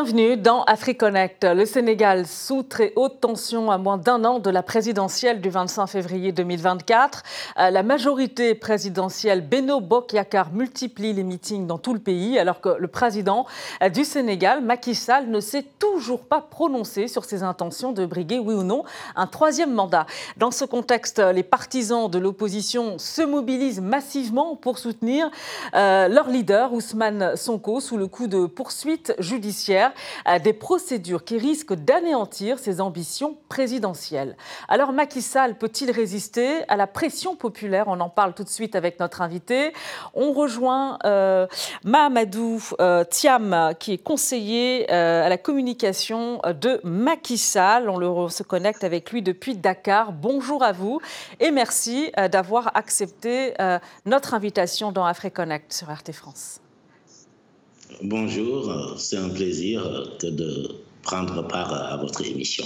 Bienvenue dans AfriConnect. Le Sénégal sous très haute tension à moins d'un an de la présidentielle du 25 février 2024. Euh, la majorité présidentielle Beno Bokyakar multiplie les meetings dans tout le pays alors que le président euh, du Sénégal, Macky Sall, ne s'est toujours pas prononcé sur ses intentions de briguer, oui ou non, un troisième mandat. Dans ce contexte, les partisans de l'opposition se mobilisent massivement pour soutenir euh, leur leader, Ousmane Sonko, sous le coup de poursuites judiciaires des procédures qui risquent d'anéantir ses ambitions présidentielles. Alors Macky Sall peut-il résister à la pression populaire? On en parle tout de suite avec notre invité. On rejoint euh, Mahamadou euh, Thiam, qui est conseiller euh, à la communication de Macky Sall. On, le, se connecte avec lui depuis Dakar. Bonjour à vous et merci euh, d'avoir accepté notre invitation dans AfriConnect sur RT France. Bonjour, c'est un plaisir de prendre part à votre émission.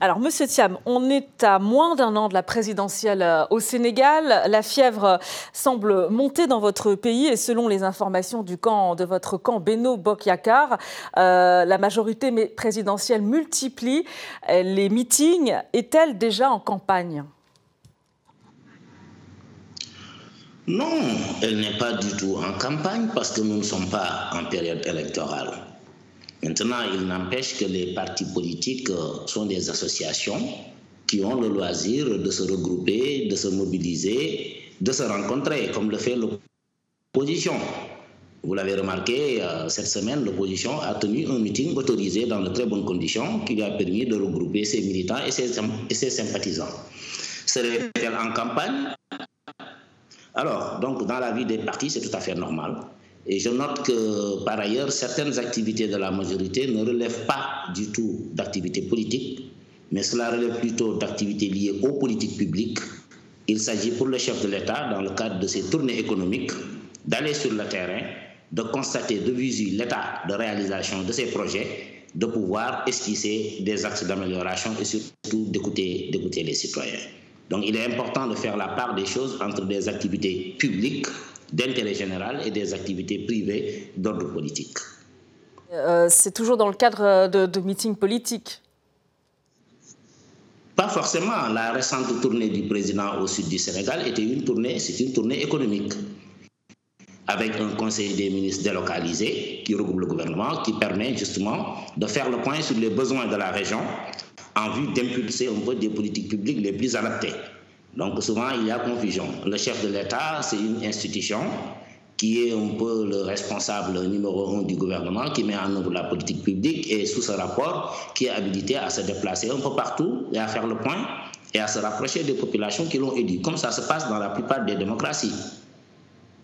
Alors, Monsieur Thiam, on est à moins d'un an de la présidentielle euh, au Sénégal. La fièvre semble monter dans votre pays et selon les informations du camp de votre camp Beno Bokyakar, euh, la majorité présidentielle multiplie les meetings. Est-elle déjà en campagne? Non, elle n'est pas du tout en campagne parce que nous ne sommes pas en période électorale. Maintenant, il n'empêche que les partis politiques euh, sont des associations qui ont le loisir de se regrouper, de se mobiliser, de se rencontrer, comme le fait l'opposition. Vous l'avez remarqué, euh, cette semaine, l'opposition a tenu un meeting autorisé dans de très bonnes conditions qui lui a permis de regrouper ses militants et ses, sympathisants. Serait-elle en campagne alors, donc, dans la vie des partis, c'est tout à fait normal. Et je note que, par ailleurs, certaines activités de la majorité ne relèvent pas du tout d'activités politiques, mais cela relève plutôt d'activités liées aux politiques publiques. Il s'agit pour le chef de l'État, dans le cadre de ses tournées économiques, d'aller sur le terrain, de constater de visu l'état de réalisation de ses projets, de pouvoir esquisser des axes d'amélioration et surtout d'écouter les citoyens. Donc il est important de faire la part des choses entre des activités publiques d'intérêt général et des activités privées d'ordre politique. Euh, c'est toujours dans le cadre de, de meetings politiques Pas forcément. La récente tournée du président au sud du Sénégal était une tournée, c'est une tournée économique avec un conseil des ministres délocalisé qui regroupe le gouvernement, qui permet justement de faire le point sur les besoins de la région en vue d'impulser un peu des politiques publiques les plus adaptées. Donc souvent, il y a confusion. Le chef de l'État, c'est une institution qui est un peu le responsable numéro un du gouvernement, qui met en œuvre la politique publique et sous ce rapport, qui est habilité à se déplacer un peu partout et à faire le point et à se rapprocher des populations qui l'ont élu, comme ça se passe dans la plupart des démocraties.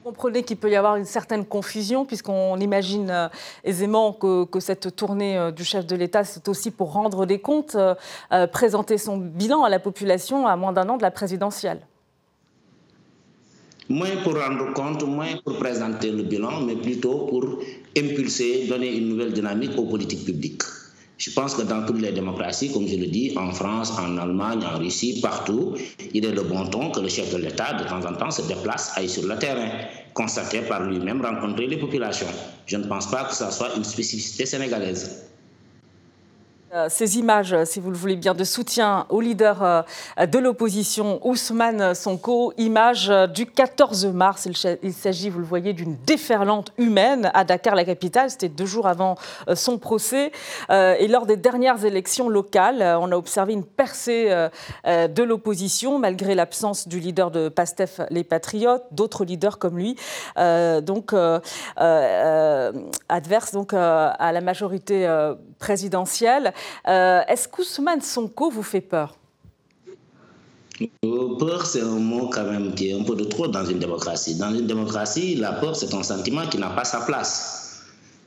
Vous comprenez qu'il peut y avoir une certaine confusion, puisqu'on imagine euh, aisément que, cette tournée euh, du chef de l'État, c'est aussi pour rendre des comptes, euh, présenter son bilan à la population à moins d'un an de la présidentielle. Moins pour rendre compte, moins pour présenter le bilan, mais plutôt pour impulser, donner une nouvelle dynamique aux politiques publiques. Je pense que dans toutes les démocraties, comme je le dis, en France, en Allemagne, en Russie, partout, il est de bon ton que le chef de l'État, de temps en temps, se déplace, aille sur le terrain, constater par lui-même, rencontrer les populations. Je ne pense pas que ça soit une spécificité sénégalaise. Euh, ces images, si vous le voulez bien, de soutien au leader euh, de l'opposition, Ousmane Sonko, images euh, du 14 mars. Il s'agit, vous le voyez, d'une déferlante humaine à Dakar, la capitale. C'était deux jours avant son procès. Et lors des dernières élections locales, on a observé une percée de l'opposition, malgré l'absence du leader de PASTEF, les Patriotes, d'autres leaders comme lui, donc adverse donc, à la majorité présidentielle. Euh, Est-ce qu'Ousmane Sonko vous fait peur? Euh, Peur, c'est un mot quand même qui est un peu de trop dans une démocratie. Dans une démocratie, la peur, c'est un sentiment qui n'a pas sa place.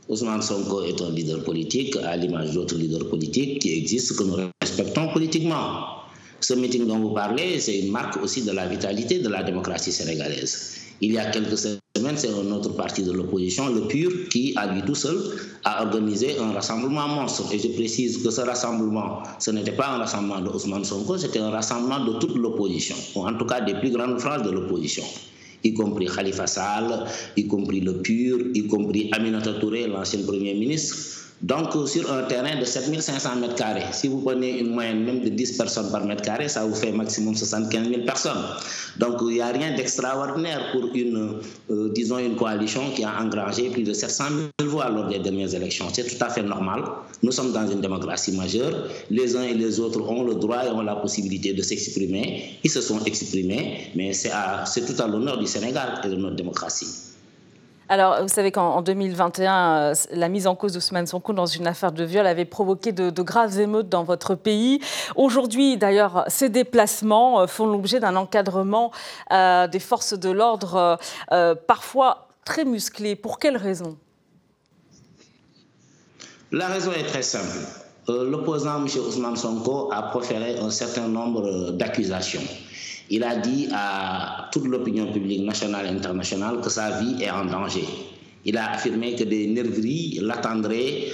Ousmane Sonko est un leader politique, à l'image d'autres leaders politiques qui existent, que nous respectons politiquement. Ce meeting dont vous parlez, c'est une marque aussi de la vitalité de la démocratie sénégalaise. Il y a quelques semaines, c'est un autre parti de l'opposition, le PUR, qui, à lui tout seul, a organisé un rassemblement monstre. Et je précise que ce rassemblement, ce n'était pas un rassemblement de Ousmane Sonko, c'était un rassemblement de toute l'opposition, ou en tout cas des plus grandes phrases de l'opposition y compris Khalifa Sall, y compris le PUR, y compris Aminata Touré, l'ancien Premier ministre, Donc, sur un terrain de 7500 mètres carrés, si vous prenez une moyenne même de 10 personnes par mètre carré, ça vous fait maximum 75 000 personnes. Donc, il n'y a rien d'extraordinaire pour une, euh, disons, une coalition qui a engrangé plus de 700 000 voix lors des dernières élections. C'est tout à fait normal. Nous sommes dans une démocratie majeure. Les uns et les autres ont le droit et ont la possibilité de s'exprimer. Ils se sont exprimés, mais c'est tout à l'honneur du Sénégal et de notre démocratie. Alors, vous savez qu'en 2021, euh, la mise en cause d'Ousmane Sonko dans une affaire de viol avait provoqué de, graves émeutes dans votre pays. Aujourd'hui, d'ailleurs, ces déplacements euh, font l'objet d'un encadrement euh, des forces de l'ordre, parfois très musclé. Pour quelles raisons? La raison est très simple. L'opposant, M. Ousmane Sonko, a proféré un certain nombre d'accusations. Il a dit à toute l'opinion publique nationale et internationale que sa vie est en danger. Il a affirmé que des nerveries l'attendraient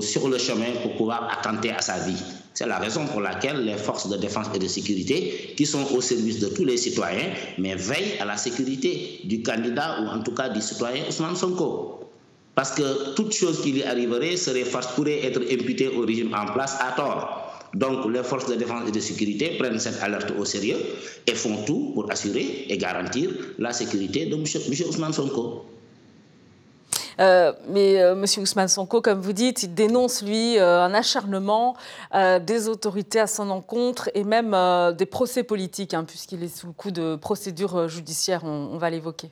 sur le chemin pour pouvoir attenter à sa vie. C'est la raison pour laquelle les forces de défense et de sécurité, qui sont au service de tous les citoyens, mais veillent à la sécurité du candidat ou en tout cas du citoyen Ousmane Sonko. Parce que toute chose qui lui arriverait serait, pourrait être imputée au régime en place à tort. Donc les forces de défense et de sécurité prennent cette alerte au sérieux et font tout pour assurer et garantir la sécurité de M. Ousmane Sonko. Euh, mais euh, M. Ousmane Sonko, comme vous dites, il dénonce, lui, euh, un acharnement des autorités à son encontre et même des procès politiques, hein, puisqu'il est sous le coup de procédures judiciaires, on va l'évoquer.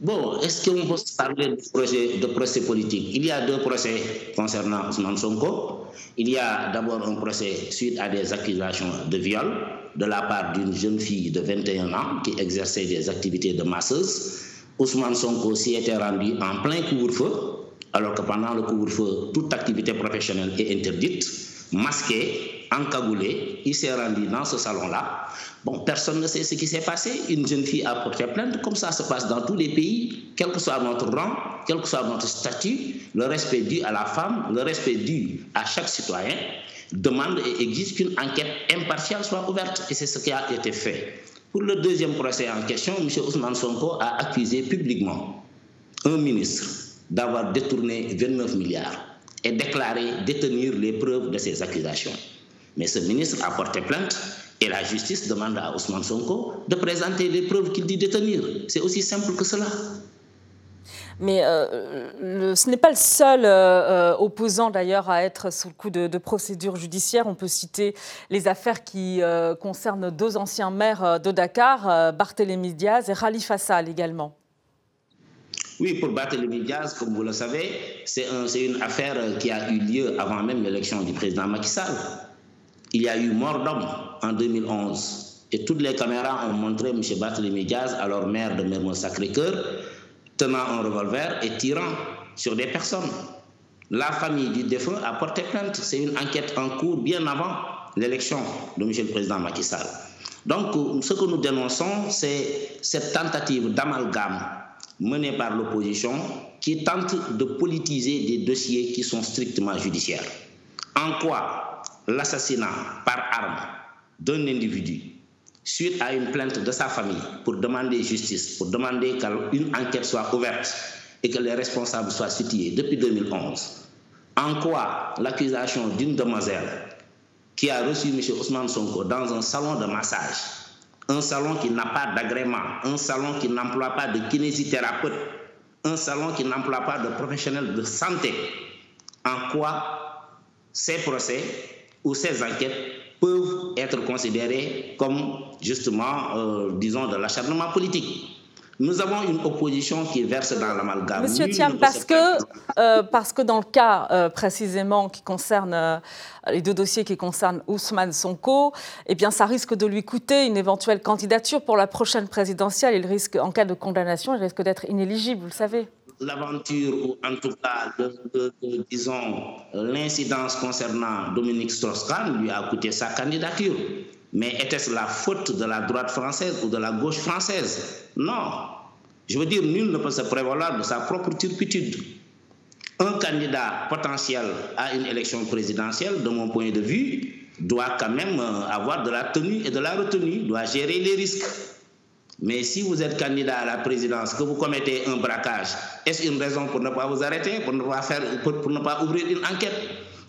Bon, est-ce qu'on peut parler de procès, de politique? Il y a deux procès concernant Ousmane Sonko. Il y a d'abord un procès suite à des accusations de viol de la part d'une jeune fille de 21 ans qui exerçait des activités de masseuse. Ousmane Sonko s'y était rendu en plein couvre-feu, alors que pendant le couvre-feu, toute activité professionnelle est interdite, masqué, encagoulé. Il s'est rendu dans ce salon-là Bon, personne ne sait ce qui s'est passé. Une jeune fille a porté plainte, comme ça se passe dans tous les pays, quel que soit notre rang, quel que soit notre statut, le respect dû à la femme, le respect dû à chaque citoyen, demande et exige qu'une enquête impartiale soit ouverte. Et c'est ce qui a été fait. Pour le deuxième procès en question, M. Ousmane Sonko a accusé publiquement un ministre d'avoir détourné 29 milliards et déclaré détenir les preuves de ces accusations. Mais ce ministre a porté plainte et la justice demande à Ousmane Sonko de présenter les preuves qu'il dit détenir. C'est aussi simple que cela. Mais euh, ce n'est pas le seul euh, euh, opposant d'ailleurs à être sous le coup de, procédures judiciaires. On peut citer les affaires qui concernent deux anciens maires de Dakar, Barthélémy Diaz et Khalifa Sall également. Oui, pour Barthélémy Diaz, comme vous le savez, c'est une affaire qui a eu lieu avant même l'élection du président Macky Sall. Il y a eu mort d'homme en 2011 et toutes les caméras ont montré M. Barthélémy Diaz, alors maire de Mermoz Sacré-Cœur, tenant un revolver et tirant sur des personnes. La famille du défunt a porté plainte. C'est une enquête en cours bien avant l'élection de M. le Président Macky Sall. Donc, ce que nous dénonçons, c'est cette tentative d'amalgame menée par l'opposition qui tente de politiser des dossiers qui sont strictement judiciaires. En quoi l'assassinat par arme d'un individu suite à une plainte de sa famille pour demander justice, pour demander qu'une enquête soit ouverte et que les responsables soient situés depuis 2011. En quoi l'accusation d'une demoiselle qui a reçu M. Ousmane Sonko dans un salon de massage, un salon qui n'a pas d'agrément, un salon qui n'emploie pas de kinésithérapeute, un salon qui n'emploie pas de professionnels de santé, en quoi ces procès où ces enquêtes peuvent être considérées comme justement, euh, disons, de l'acharnement politique. Nous avons une opposition qui verse dans l'amalgame. Monsieur Thiam, parce que, euh, parce que dans le cas euh, précisément qui concerne les deux dossiers qui concernent Ousmane Sonko, eh bien, ça risque de lui coûter une éventuelle candidature pour la prochaine présidentielle. Il risque, en cas de condamnation, il risque d'être inéligible, vous le savez l'aventure, ou en tout cas, disons, l'incidence concernant Dominique Strauss-Kahn lui a coûté sa candidature. Mais était-ce la faute de la droite française ou de la gauche française? Non. Je veux dire, nul ne peut se prévaloir de sa propre turpitude. Un candidat potentiel à une élection présidentielle, de mon point de vue, doit quand même euh, avoir de la tenue et de la retenue, doit gérer les risques Mais si vous êtes candidat à la présidence, que vous commettez un braquage, est-ce une raison pour ne pas vous arrêter, pour ne pas, faire, pour, ne pas ouvrir une enquête?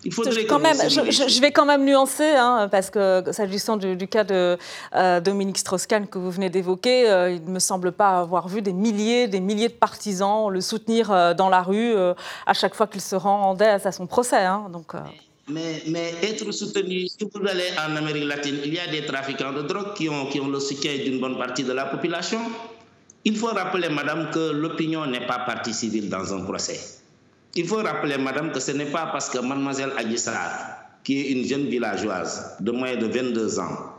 Il faudrait quand même, je, vais quand même nuancer, hein, parce que s'agissant du, cas de euh, Dominique Strauss-Kahn que vous venez d'évoquer, euh, il ne me semble pas avoir vu des milliers, des milliers de partisans le soutenir euh, dans la rue à chaque fois qu'il se rendait à son procès. Hein, donc, mais, être soutenu, si vous allez en Amérique latine, il y a des trafiquants de drogue qui ont, le soutien d'une bonne partie de la population. Il faut rappeler, madame, que l'opinion n'est pas partie civile dans un procès. Il faut rappeler, madame, que ce n'est pas parce que mademoiselle Aguissar, qui est une jeune villageoise de moins de 22 ans,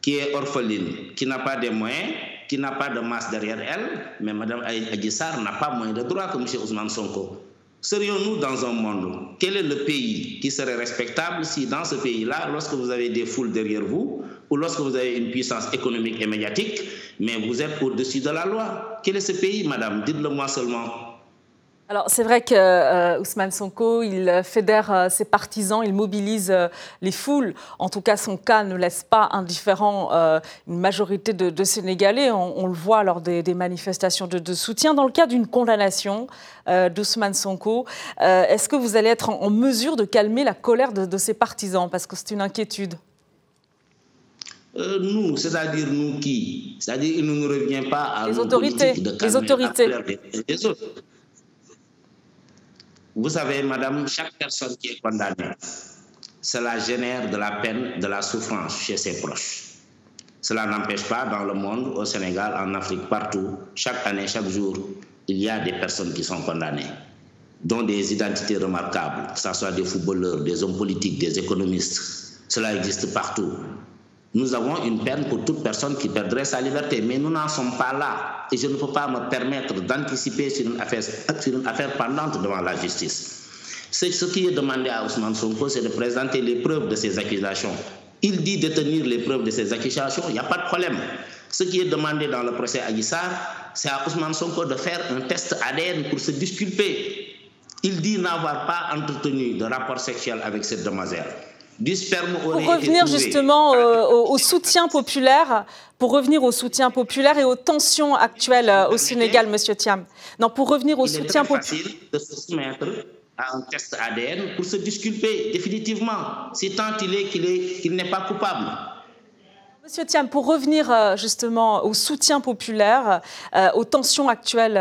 qui est orpheline, qui n'a pas de moyens, qui n'a pas de masse derrière elle, mais madame Aguissar n'a pas moins de droits que M. Ousmane Sonko. Serions-nous dans un monde? Quel est le pays qui serait respectable si dans ce pays-là, lorsque vous avez des foules derrière vous, ou lorsque vous avez une puissance économique et médiatique, mais vous êtes au-dessus de la loi? Quel est ce pays, madame? Dites-le moi seulement. Alors c'est vrai que euh, Ousmane Sonko, il fédère euh, ses partisans, il mobilise euh, les foules. En tout cas, son cas ne laisse pas indifférent une majorité de, Sénégalais. On, le voit lors des, manifestations de, soutien. Dans le cas d'une condamnation d'Ousmane Sonko, est-ce que vous allez être en, mesure de calmer la colère de, ses partisans? Parce que c'est une inquiétude. nous, c'est-à-dire nous qui? C'est-à-dire il ne nous revient pas à les autorités, les autorités. Vous savez, madame, chaque personne qui est condamnée, cela génère de la peine, de la souffrance chez ses proches. Cela n'empêche pas dans le monde, au Sénégal, en Afrique, partout, chaque année, chaque jour, il y a des personnes qui sont condamnées, dont des identités remarquables, que ce soit des footballeurs, des hommes politiques, des économistes. Cela existe partout. Nous avons une peine pour toute personne qui perdrait sa liberté, mais nous n'en sommes pas là. Et je ne peux pas me permettre d'anticiper sur, une affaire, pendante devant la justice. Ce qui est demandé à Ousmane Sonko, c'est de présenter les preuves de ses accusations. Il dit détenir les preuves de ses accusations, il n'y a pas de problème. Ce qui est demandé dans le procès Aguissar, c'est à Ousmane Sonko de faire un test ADN pour se disculper. Il dit n'avoir pas entretenu de rapport sexuel avec cette demoiselle. Pour revenir justement euh, au, soutien populaire, pour revenir au soutien populaire et aux tensions actuelles euh, au Sénégal, Monsieur Thiam. Non, pour revenir au soutien populaire. facile de se soumettre à un test ADN pour se disculper définitivement, si tant il est qu'il n'est pas coupable. Monsieur Thiam, pour revenir euh, justement au soutien populaire, aux tensions actuelles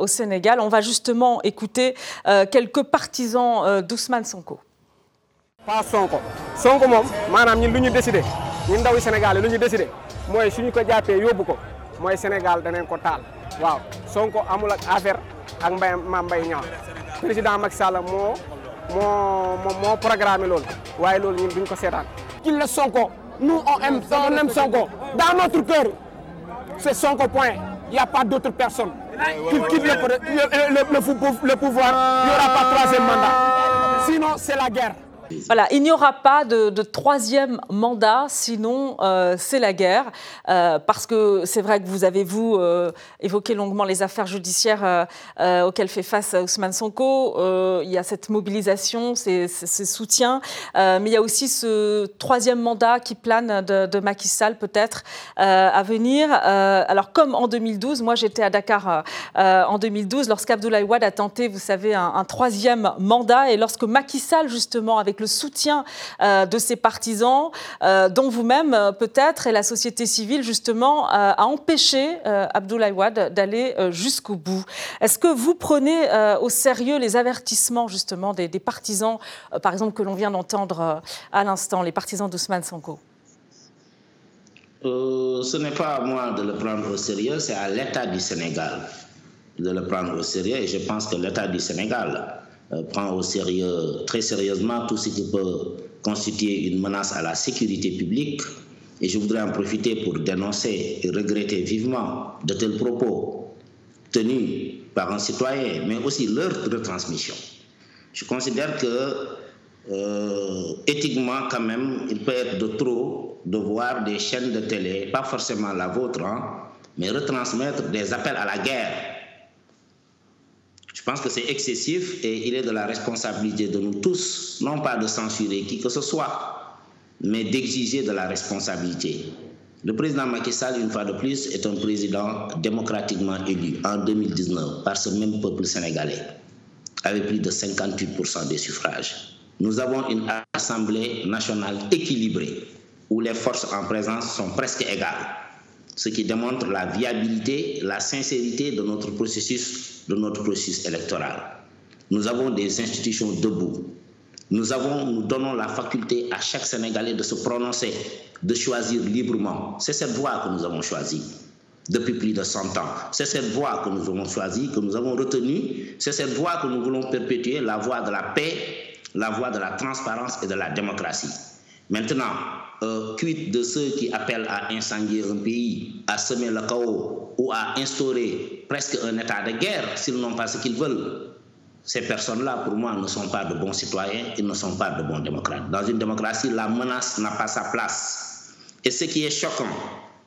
au Sénégal, on va justement écouter quelques partisans d'Ousmane Sonko. Pas Sonko. Sonko moom maanaam ñun lu ñu décidé ñun Sénégal ñu décidé mooy suñu ko jàppee yóbbu ko Sénégal danañ ko taal. Waaw Sonko amul ak affaire ak mbay Mbaye Niang. Président Macky Sall moo moo moo ñun duñ ko le Sonko nous on aime on aime Sonko. Dans notre cœur c'est Sonko point. Il y a pas d'autre personne qui quitte le, le, le, pouvoir il n'y aura pas troisième mandat. Sinon c'est la guerre. Voilà, il n'y aura pas de, troisième mandat, sinon euh, c'est la guerre, euh, parce que c'est vrai que vous avez, vous, euh, évoqué longuement les affaires judiciaires auxquelles fait face Ousmane Sonko. il y a cette mobilisation, ces, soutiens, mais il y a aussi ce troisième mandat qui plane de, de Macky Sall peut-être à venir. alors comme en 2012, moi j'étais à Dakar en 2012, lorsqu'Abdoulaye Wade a tenté, vous savez, un, un troisième mandat, et lorsque Macky Sall, justement, avec le soutien euh, de ses partisans, euh, dont vous-même euh, peut-être, et la société civile justement, a empêché Abdoulaye Wade d'aller jusqu'au bout. Est-ce que vous prenez au sérieux les avertissements justement des, partisans, par exemple, que l'on vient d'entendre à l'instant, les partisans d'Ousmane Sonko? Ce n'est pas à moi de le prendre au sérieux, c'est à l'État du Sénégal de le prendre au sérieux. Et je pense que l'État du Sénégal euh, prend au sérieux, très sérieusement tout ce qui peut constituer une menace à la sécurité publique. Et je voudrais en profiter pour dénoncer et regretter vivement de tels propos tenus par un citoyen, mais aussi leur retransmission. Je considère que euh, éthiquement, quand même, il peut être de trop de voir des chaînes de télé, pas forcément la vôtre, hein, mais retransmettre des appels à la guerre pense que c'est excessif et il est de la responsabilité de nous tous, non pas de censurer qui que ce soit, mais d'exiger de la responsabilité. Le président Macky Sall, une fois de plus, est un président démocratiquement élu en 2019 par ce même peuple sénégalais, avec plus de 58% des suffrages. Nous avons une Assemblée nationale équilibrée, où les forces en présence sont presque égales, ce qui démontre la viabilité, la sincérité de notre processus, de notre processus électoral. Nous avons des institutions debout. Nous, avons, nous donnons la faculté à chaque Sénégalais de se prononcer, de choisir librement. C'est cette voie que nous avons choisie depuis plus de 100 ans. C'est cette voie que nous avons choisie, que nous avons retenue. C'est cette voie que nous voulons perpétuer, la voie de la paix, la voie de la transparence et de la démocratie. Maintenant, euh, de ceux qui appellent à incendier un pays, à semer le chaos ou à instaurer presque un état de guerre s'ils n'ont pas ce qu'ils veulent. Ces personnes-là, pour moi, ne sont pas de bons citoyens, ils ne sont pas de bons démocrates. Dans une démocratie, la menace n'a pas sa place. Et ce qui est choquant,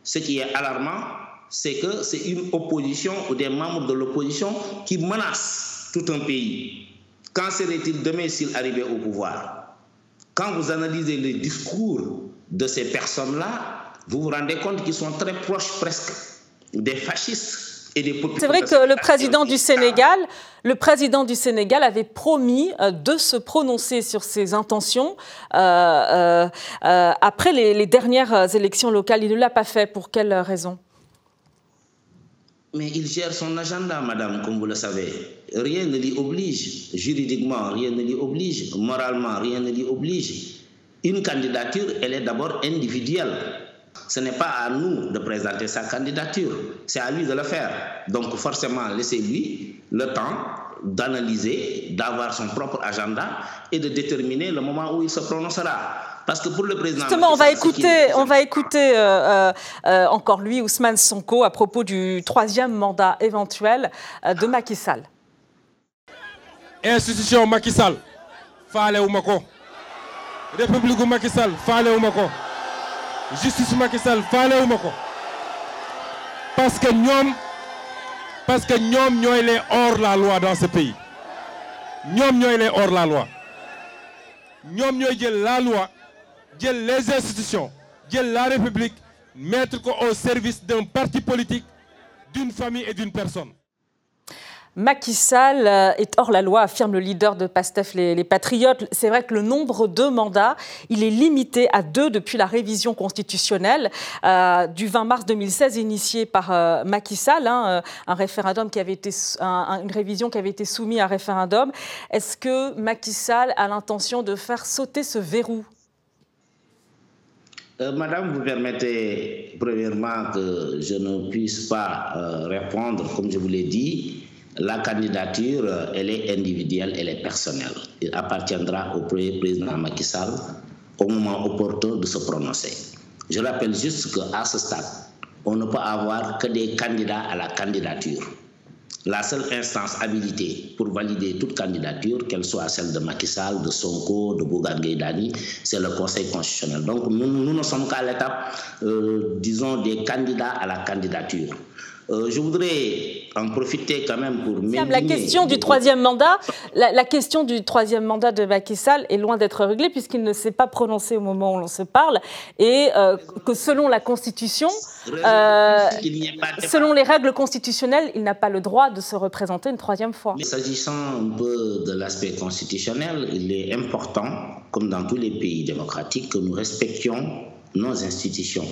ce qui est alarmant, c'est que c'est une opposition ou des membres de l'opposition qui menacent tout un pays. Qu'en serait-il demain s'ils arrivaient au pouvoir? Quand vous analysez les discours de ces personnes-là, vous vous rendez compte qu'ils sont très proches presque des fascistes c'est vrai que le président du Sénégal, le président du Sénégal avait promis euh, de se prononcer sur ses intentions euh, euh, après les, dernières élections locales. Il ne l'a pas fait. Pour quelle raison? Mais il gère son agenda, madame, comme vous le savez. Rien ne l'y oblige. Juridiquement, rien ne l'y oblige. Moralement, rien ne l'y oblige. Une candidature, elle est d'abord individuelle. Ce n'est pas à nous de présenter sa candidature, c'est à lui de le faire. Donc forcément, laissez-lui le temps d'analyser, d'avoir son propre agenda et de déterminer le moment où il se prononcera. Parce que pour le président... Justement, on va écouter, on va écouter euh, euh, encore lui, Ousmane Sonko, à propos du troisième mandat éventuel euh, de Macky Sall. Institution Macky Sall, Fale Oumako. République Macky Sall, Fale Oumako justice Macky Sall faalewuma ko. Parce que ñoom parce que ñoom ñooy les hors la loi dans ce pays. Ñoom ñooy les hors la loi. Ñoom ñooy jël la loi jël les institutions jël la république mettre au service d'un parti politique d'une famille et d'une personne Macky Sall euh, est hors la loi, affirme le leader de PASTEF, les, Patriotes. C'est vrai que le nombre de mandats, il est limité à deux depuis la révision constitutionnelle euh, du 20 mars 2016 initiée par euh, Macky Sall, hein, un référendum qui avait été, une révision qui avait été soumise à référendum. Est-ce que Macky Sall a l'intention de faire sauter ce verrou? Madame, vous permettez premièrement que je ne puisse pas répondre, comme je vous l'ai dit, la candidature, elle est individuelle, elle est personnelle. Il appartiendra au président Macky Sall au moment opportun de se prononcer. Je rappelle juste qu'à ce stade, on ne peut avoir que des candidats à la candidature. La seule instance habilitée pour valider toute candidature, qu'elle soit celle de Macky Sall, de Sonko, de Bougan Gaydani, c'est le Conseil constitutionnel. Donc nous, nous ne sommes qu'à l'étape, euh, disons, des candidats à la candidature. Euh, je voudrais en profiter quand même pour La question du troisième mandat, la, question du troisième mandat de Macky Sall est loin d'être réglée puisqu'il ne s'est pas prononcé au moment où l'on se parle et euh, que selon la Constitution, euh, selon les règles constitutionnelles, il n'a pas le droit de se représenter une troisième fois. S'agissant un peu de l'aspect constitutionnel, il est important, comme dans tous les pays démocratiques, que nous respections nos institutions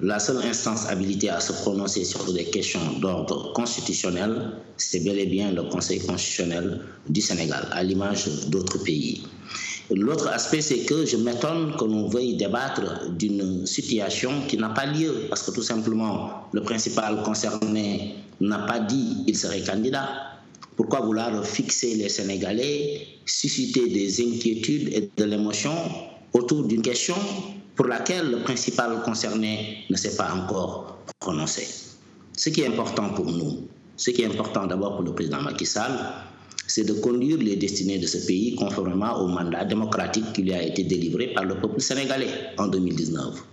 la seule instance habilitée à se prononcer sur des questions d'ordre constitutionnel, c'est bel et bien le Conseil constitutionnel du Sénégal, à l'image d'autres pays. L'autre aspect, c'est que je m'étonne que l'on veuille débattre d'une situation qui n'a pas lieu, parce que tout simplement, le principal concerné n'a pas dit qu'il serait candidat. Pourquoi vouloir fixer les Sénégalais, susciter des inquiétudes et de l'émotion autour d'une question pour laquelle le principal concerné ne s'est pas encore prononcé. Ce qui est important pour nous, ce qui est important d'abord pour le président Macky Sall, c'est de conduire les destinées de ce pays conformément au mandat démocratique qui lui a été délivré par le peuple sénégalais en 2019.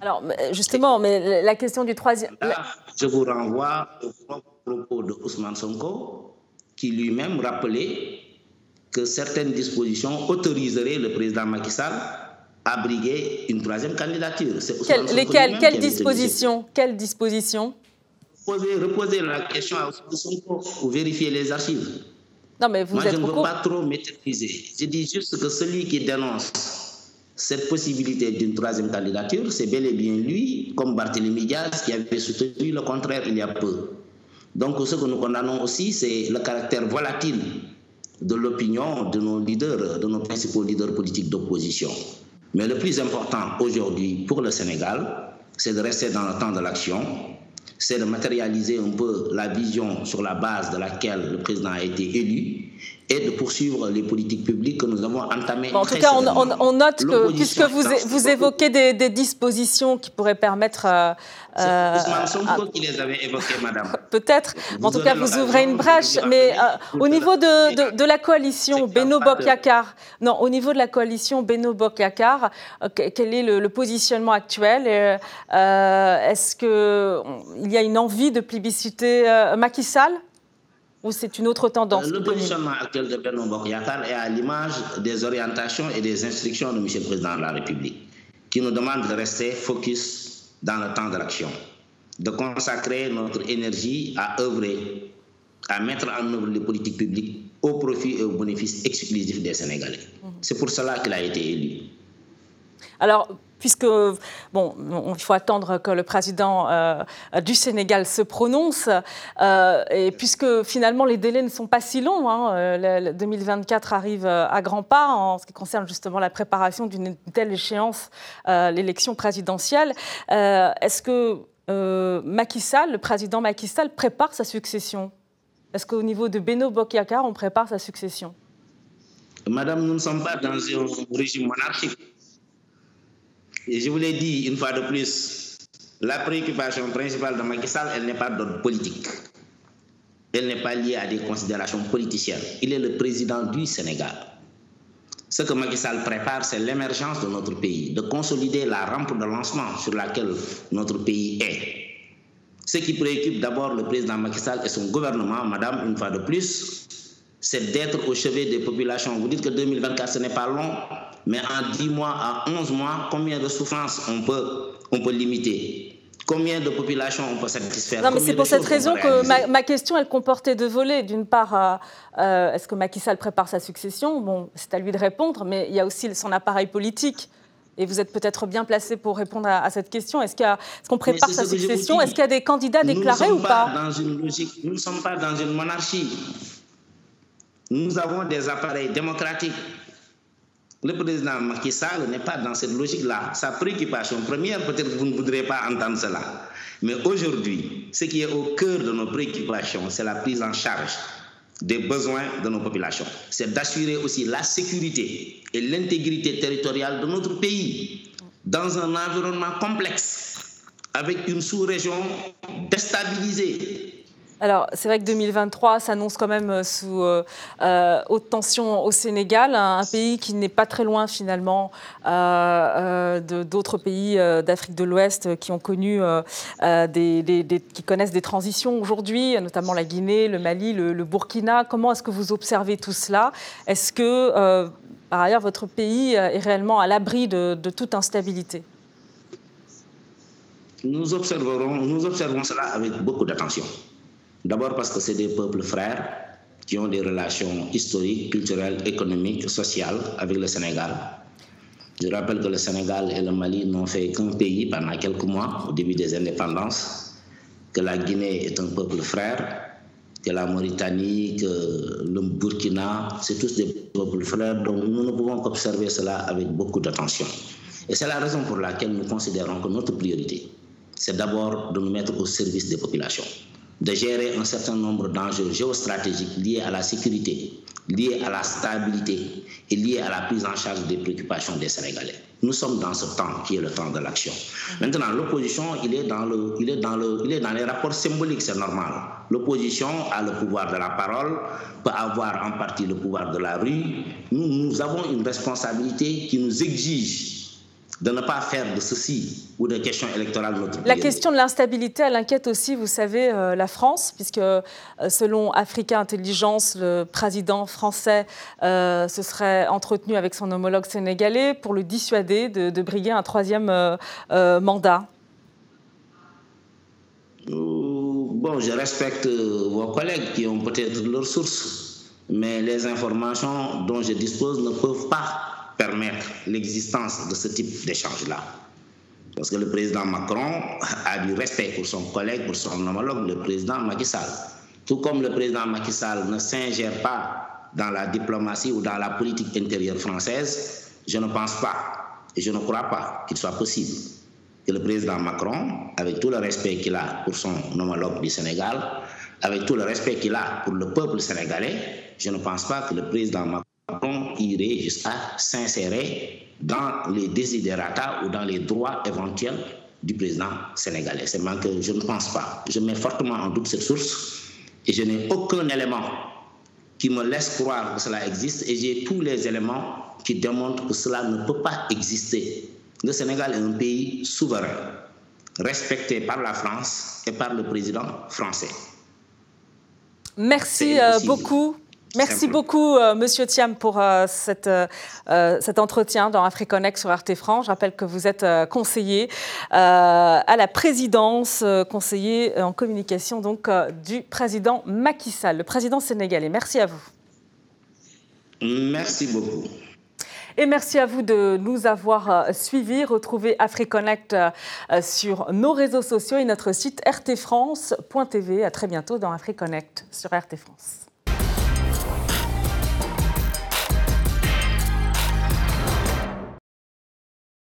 Alors, justement, mais la question du troisième... je vous renvoie au propos de Ousmane Sonko, qui lui-même rappelait que certaines dispositions autoriseraient le président Macky Sall abriguer une troisième candidature. Quelle, lesquelles Quelles dispositions Quelles dispositions? Reposer, la question à Sonko ou vérifier les archives. Non, mais vous Moi, êtes je ne veux pas trop maîtriser. Je dis juste que celui qui dénonce cette possibilité d'une troisième candidature, c'est bel et bien lui, comme Barthélémy Diaz, qui avait soutenu le contraire il y a peu. Donc, ce que nous condamnons aussi, c'est le caractère volatile de l'opinion de nos leaders, de nos principaux leaders politiques d'opposition. Mais le plus important aujourd'hui pour le Sénégal, c'est de rester dans le temps de l'action, c'est de matérialiser un peu la vision sur la base de laquelle le président a été élu et de poursuivre les politiques publiques que nous avons entamées. Bon, en tout cas, on, on, on note que, puisque vous, vous évoquez des, des, dispositions qui pourraient permettre. Euh, euh, Sonko qui les avait évoquées, madame. Peut-être. En tout cas, vous ouvrez une brèche. Mais euh, au niveau de, de, de la coalition Beno Bokyakar, non, au niveau de la coalition Beno Bokyakar, quel est le, le positionnement actuel Est-ce qu'il y a une envie de plébisciter Macky Sall? Ou c'est une autre tendance Le positionnement actuel de Bernard Bokyakar est à l'image des orientations et des instructions de M. le Président de la République, qui nous demande de rester focus dans le temps de l'action, de consacrer notre énergie à œuvrer, à mettre en œuvre les politiques publiques au profit et au bénéfice exclusif des Sénégalais. C'est pour cela qu'il a été élu. Alors, puisque, bon, il faut attendre que le président euh, du Sénégal se prononce, euh, et puisque finalement les délais ne sont pas si longs, hein, le, 2024 arrive à grands pas en ce qui concerne justement la préparation d'une telle échéance, euh, l'élection présidentielle, est-ce que Macky Sall, le président Macky Sall, prépare sa succession? Est-ce qu'au niveau de Beno Bokyakar, on prépare sa succession? Madame, nous ne sommes pas dans un régime monarchique. Je vous l'ai dit une fois de plus, la préoccupation principale de Macky Sall, elle n'est pas d'ordre politique. Elle n'est pas liée à des considérations politiciennes. Il est le président du Sénégal. Ce que Macky Sall prépare, c'est l'émergence de notre pays, de consolider la rampe de lancement sur laquelle notre pays est. Ce qui préoccupe d'abord le président Macky Sall et son gouvernement, madame, une fois de plus, c'est d'être au chevet des populations. Vous dites que 2024, ce n'est pas long, mais en 10 mois à 11 mois, combien de souffrances on peut, on peut limiter? Combien de populations on peut satisfaire? Non, mais c'est pour cette raison que ma, ma, question, elle comportait deux volets. D'une part, euh, est-ce que Macky Sall prépare sa succession? Bon, c'est à lui de répondre, mais il y a aussi son appareil politique. Et vous êtes peut-être bien placé pour répondre à, à cette question. Est-ce qu'on est qu prépare sa succession? Est-ce qu'il y a des candidats déclarés ou pas, pas? dans une logique, Nous ne sommes pas dans une monarchie. Nous avons des appareils démocratiques. Le président Macky Sall n'est pas dans cette logique-là. Sa préoccupation première, peut-être que vous ne voudrez pas entendre cela. Mais aujourd'hui, ce qui est au cœur de nos préoccupations, c'est la prise en charge des besoins de nos populations. C'est d'assurer aussi la sécurité et l'intégrité territoriale de notre pays dans un environnement complexe, avec une sous-région déstabilisée, alors, c'est vrai que 2023 s'annonce quand même sous euh, euh, haute tension au Sénégal, un, pays qui n'est pas très loin finalement euh, d'autres pays d'Afrique de l'Ouest qui connaissent des transitions aujourd'hui, notamment la Guinée, le Mali, le, Burkina. Comment est-ce que vous observez tout cela? Est-ce que, par ailleurs, votre pays est réellement à l'abri de, toute instabilité? Nous observerons, cela avec beaucoup d'attention. D'abord parce que c'est des peuples frères qui ont des relations historiques, culturelles, économiques, sociales avec le Sénégal. Je rappelle que le Sénégal et le Mali n'ont fait qu'un pays pendant quelques mois au début des indépendances, que la Guinée est un peuple frère, que la Mauritanie, que le Burkina, c'est tous des peuples frères, donc nous ne pouvons qu'observer cela avec beaucoup d'attention. Et c'est la raison pour laquelle nous considérons que notre priorité, c'est d'abord de nous mettre au service des populations de gérer un certain nombre d'enjeux géostratégiques liés à la sécurité, liés à la stabilité et liés à la prise en charge des préoccupations des Sénégalais. Nous sommes dans ce temps qui est le temps de l'action. Maintenant, l'opposition, il est dans il le, il est dans les rapports symboliques, c'est normal. L'opposition a le pouvoir de la parole, peut avoir en partie le pouvoir de la rue. Nous avons une responsabilité qui nous exige de ne pas faire de ceci ou de questions électorales notre La question de l'instabilité, elle inquiète aussi, vous savez, euh, la France, puisque euh, selon Africa Intelligence, le président français euh, se serait entretenu avec son homologue sénégalais pour le dissuader de, briguer un troisième mandat. Bon, je respecte vos collègues qui ont peut-être leurs sources, mais les informations dont je dispose ne peuvent pas permettre l'existence de ce type d'échange-là. Parce que le président Macron a du respect pour son collègue, pour son homologue, le président Macky Sall. Tout comme le président Macky Sall ne s'ingère pas dans la diplomatie ou dans la politique intérieure française, je ne pense pas et je ne crois pas qu'il soit possible que le président Macron, avec tout le respect qu'il a pour son homologue du Sénégal, avec tout le respect qu'il a pour le peuple sénégalais, je ne pense pas que le président Macron on irait jusqu'à s'insérer dans les désidérata ou dans les droits éventuels du président sénégalais. C'est que je ne pense pas. Je mets fortement en doute cette source et je n'ai aucun élément qui me laisse croire que cela existe et j'ai tous les éléments qui démontrent que cela ne peut pas exister. Le Sénégal est un pays souverain, respecté par la France et par le président français. Merci euh, beaucoup. Merci beaucoup, euh, Monsieur Thiam, pour euh, cette, euh, cet entretien dans AfriConnect sur Arte France. Je rappelle que vous êtes conseiller à la présidence, conseiller en communication donc du président Macky Sall, le président sénégalais. Merci à vous. Merci beaucoup. Et merci à vous de nous avoir suivis. Retrouvez AfriConnect sur nos réseaux sociaux et notre site rtfrance.tv. À très bientôt dans AfriConnect sur RT France.